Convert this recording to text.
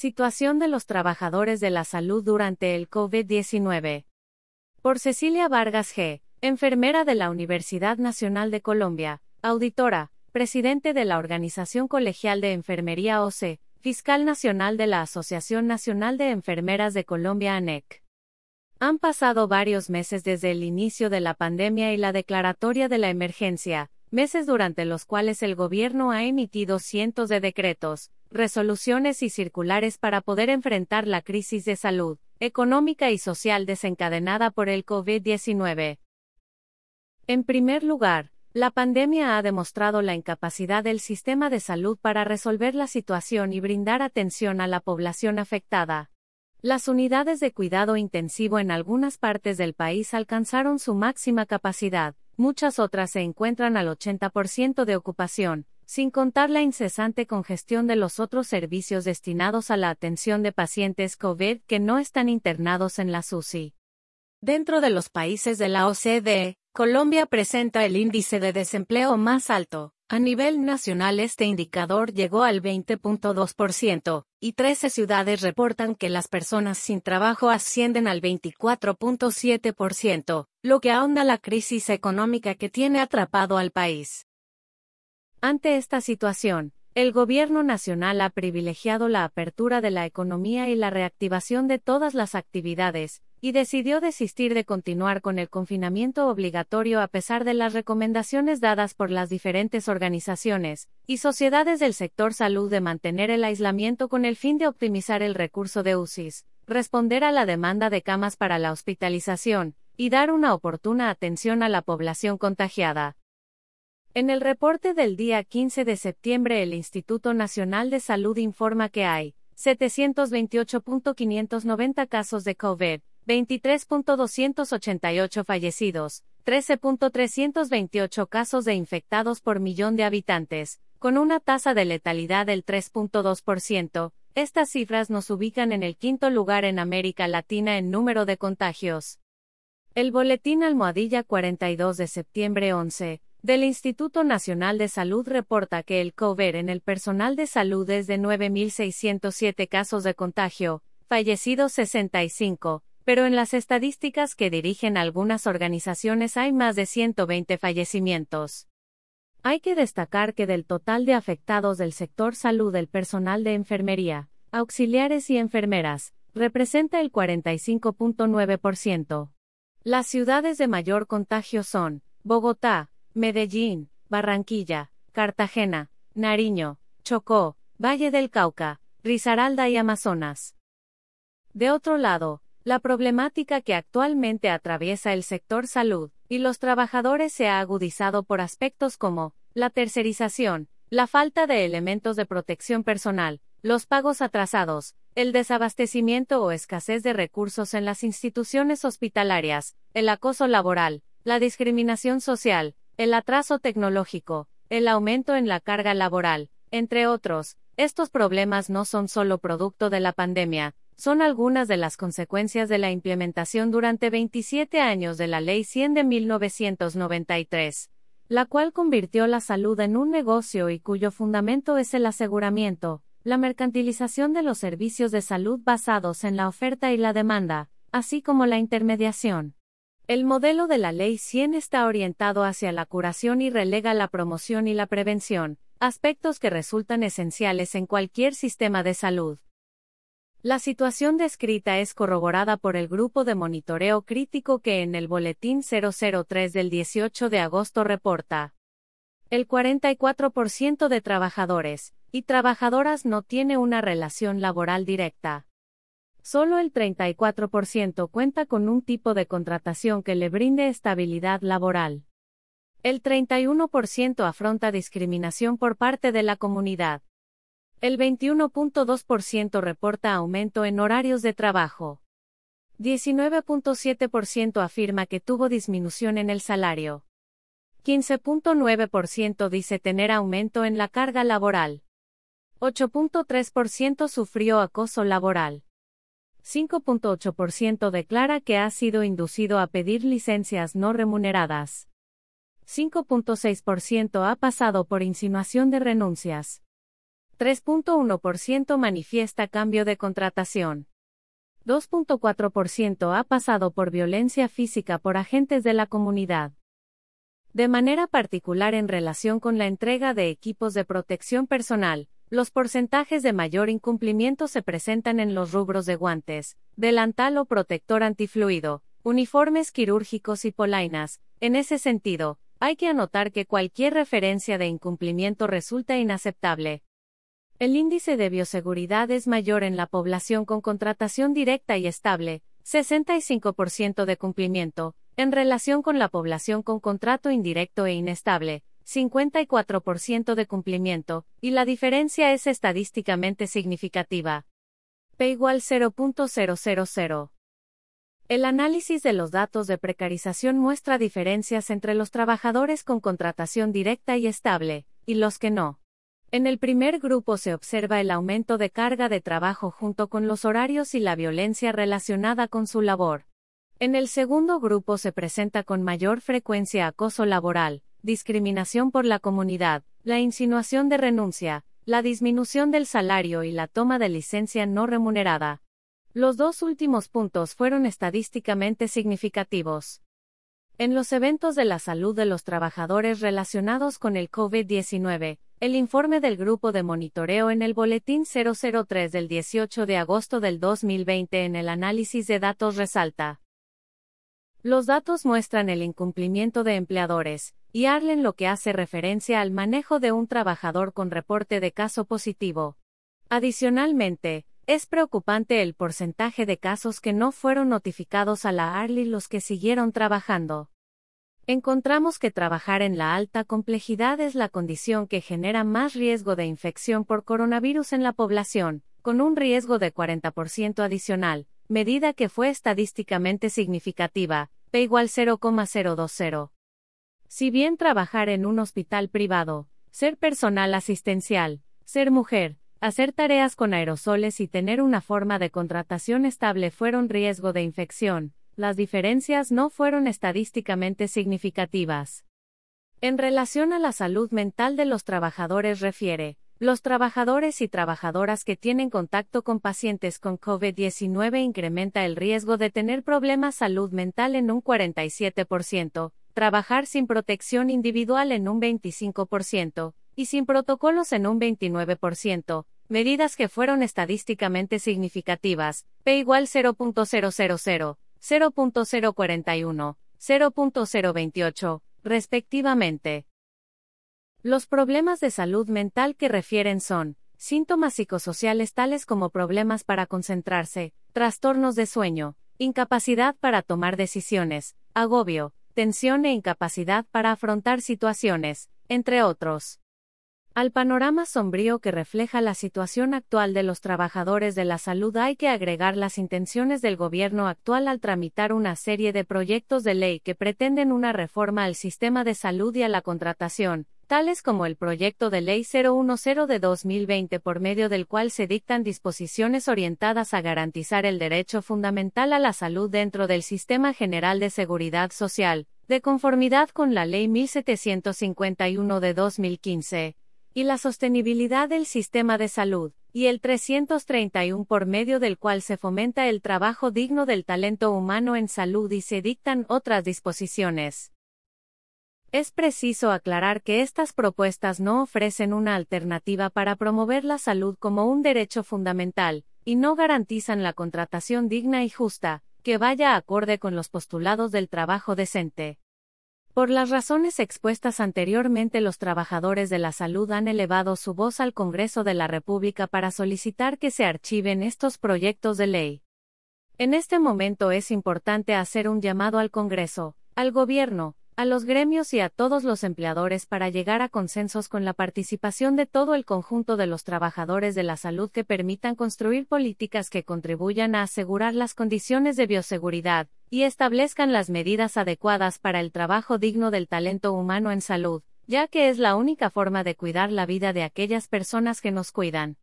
Situación de los trabajadores de la salud durante el COVID-19. Por Cecilia Vargas G., enfermera de la Universidad Nacional de Colombia, auditora, presidente de la Organización Colegial de Enfermería OCE, fiscal nacional de la Asociación Nacional de Enfermeras de Colombia ANEC. Han pasado varios meses desde el inicio de la pandemia y la declaratoria de la emergencia, meses durante los cuales el gobierno ha emitido cientos de decretos, resoluciones y circulares para poder enfrentar la crisis de salud, económica y social desencadenada por el COVID-19. En primer lugar, la pandemia ha demostrado la incapacidad del sistema de salud para resolver la situación y brindar atención a la población afectada. Las unidades de cuidado intensivo en algunas partes del país alcanzaron su máxima capacidad, muchas otras se encuentran al 80% de ocupación, sin contar la incesante congestión de los otros servicios destinados a la atención de pacientes COVID que no están internados en la SUSI. Dentro de los países de la OCDE, Colombia presenta el índice de desempleo más alto, a nivel nacional este indicador llegó al 20.2%, y 13 ciudades reportan que las personas sin trabajo ascienden al 24.7%, lo que ahonda la crisis económica que tiene atrapado al país. Ante esta situación, el Gobierno Nacional ha privilegiado la apertura de la economía y la reactivación de todas las actividades, y decidió desistir de continuar con el confinamiento obligatorio a pesar de las recomendaciones dadas por las diferentes organizaciones y sociedades del sector salud de mantener el aislamiento con el fin de optimizar el recurso de UCIs, responder a la demanda de camas para la hospitalización, y dar una oportuna atención a la población contagiada. En el reporte del día 15 de septiembre el Instituto Nacional de Salud informa que hay 728.590 casos de COVID, 23.288 fallecidos, 13.328 casos de infectados por millón de habitantes, con una tasa de letalidad del 3.2%. Estas cifras nos ubican en el quinto lugar en América Latina en número de contagios. El Boletín Almohadilla 42 de septiembre 11 del Instituto Nacional de Salud reporta que el COVID en el personal de salud es de 9.607 casos de contagio, fallecidos 65, pero en las estadísticas que dirigen algunas organizaciones hay más de 120 fallecimientos. Hay que destacar que del total de afectados del sector salud el personal de enfermería, auxiliares y enfermeras, representa el 45.9%. Las ciudades de mayor contagio son Bogotá, Medellín, Barranquilla, Cartagena, Nariño, Chocó, Valle del Cauca, Risaralda y Amazonas. De otro lado, la problemática que actualmente atraviesa el sector salud y los trabajadores se ha agudizado por aspectos como la tercerización, la falta de elementos de protección personal, los pagos atrasados, el desabastecimiento o escasez de recursos en las instituciones hospitalarias, el acoso laboral, la discriminación social, el atraso tecnológico, el aumento en la carga laboral, entre otros. Estos problemas no son solo producto de la pandemia, son algunas de las consecuencias de la implementación durante 27 años de la Ley 100 de 1993, la cual convirtió la salud en un negocio y cuyo fundamento es el aseguramiento, la mercantilización de los servicios de salud basados en la oferta y la demanda, así como la intermediación. El modelo de la Ley 100 está orientado hacia la curación y relega la promoción y la prevención, aspectos que resultan esenciales en cualquier sistema de salud. La situación descrita es corroborada por el grupo de monitoreo crítico que en el Boletín 003 del 18 de agosto reporta. El 44% de trabajadores y trabajadoras no tiene una relación laboral directa. Solo el 34% cuenta con un tipo de contratación que le brinde estabilidad laboral. El 31% afronta discriminación por parte de la comunidad. El 21.2% reporta aumento en horarios de trabajo. 19.7% afirma que tuvo disminución en el salario. 15.9% dice tener aumento en la carga laboral. 8.3% sufrió acoso laboral. 5.8% declara que ha sido inducido a pedir licencias no remuneradas. 5.6% ha pasado por insinuación de renuncias. 3.1% manifiesta cambio de contratación. 2.4% ha pasado por violencia física por agentes de la comunidad. De manera particular en relación con la entrega de equipos de protección personal, los porcentajes de mayor incumplimiento se presentan en los rubros de guantes, delantal o protector antifluido, uniformes quirúrgicos y polainas. En ese sentido, hay que anotar que cualquier referencia de incumplimiento resulta inaceptable. El índice de bioseguridad es mayor en la población con contratación directa y estable, 65% de cumplimiento, en relación con la población con contrato indirecto e inestable, 54% de cumplimiento, y la diferencia es estadísticamente significativa. P igual 0.000. El análisis de los datos de precarización muestra diferencias entre los trabajadores con contratación directa y estable, y los que no. En el primer grupo se observa el aumento de carga de trabajo junto con los horarios y la violencia relacionada con su labor. En el segundo grupo se presenta con mayor frecuencia acoso laboral, discriminación por la comunidad, la insinuación de renuncia, la disminución del salario y la toma de licencia no remunerada. Los dos últimos puntos fueron estadísticamente significativos. En los eventos de la salud de los trabajadores relacionados con el COVID-19, el informe del Grupo de Monitoreo en el Boletín 003 del 18 de agosto del 2020 en el análisis de datos resalta. Los datos muestran el incumplimiento de empleadores, y Arlen lo que hace referencia al manejo de un trabajador con reporte de caso positivo. Adicionalmente, es preocupante el porcentaje de casos que no fueron notificados a la ARLI los que siguieron trabajando encontramos que trabajar en la alta complejidad es la condición que genera más riesgo de infección por coronavirus en la población, con un riesgo de 40% adicional, medida que fue estadísticamente significativa, P igual 0,020. Si bien trabajar en un hospital privado, ser personal asistencial, ser mujer, hacer tareas con aerosoles y tener una forma de contratación estable fueron riesgo de infección, las diferencias no fueron estadísticamente significativas. En relación a la salud mental de los trabajadores refiere, los trabajadores y trabajadoras que tienen contacto con pacientes con COVID-19 incrementa el riesgo de tener problemas salud mental en un 47%, trabajar sin protección individual en un 25%, y sin protocolos en un 29%, medidas que fueron estadísticamente significativas, P igual 0.000. 0.041, 0.028, respectivamente. Los problemas de salud mental que refieren son síntomas psicosociales tales como problemas para concentrarse, trastornos de sueño, incapacidad para tomar decisiones, agobio, tensión e incapacidad para afrontar situaciones, entre otros. Al panorama sombrío que refleja la situación actual de los trabajadores de la salud hay que agregar las intenciones del gobierno actual al tramitar una serie de proyectos de ley que pretenden una reforma al sistema de salud y a la contratación, tales como el proyecto de ley 010 de 2020 por medio del cual se dictan disposiciones orientadas a garantizar el derecho fundamental a la salud dentro del Sistema General de Seguridad Social, de conformidad con la Ley 1751 de 2015 y la sostenibilidad del sistema de salud, y el 331 por medio del cual se fomenta el trabajo digno del talento humano en salud y se dictan otras disposiciones. Es preciso aclarar que estas propuestas no ofrecen una alternativa para promover la salud como un derecho fundamental, y no garantizan la contratación digna y justa, que vaya acorde con los postulados del trabajo decente. Por las razones expuestas anteriormente, los trabajadores de la salud han elevado su voz al Congreso de la República para solicitar que se archiven estos proyectos de ley. En este momento es importante hacer un llamado al Congreso, al Gobierno, a los gremios y a todos los empleadores para llegar a consensos con la participación de todo el conjunto de los trabajadores de la salud que permitan construir políticas que contribuyan a asegurar las condiciones de bioseguridad, y establezcan las medidas adecuadas para el trabajo digno del talento humano en salud, ya que es la única forma de cuidar la vida de aquellas personas que nos cuidan.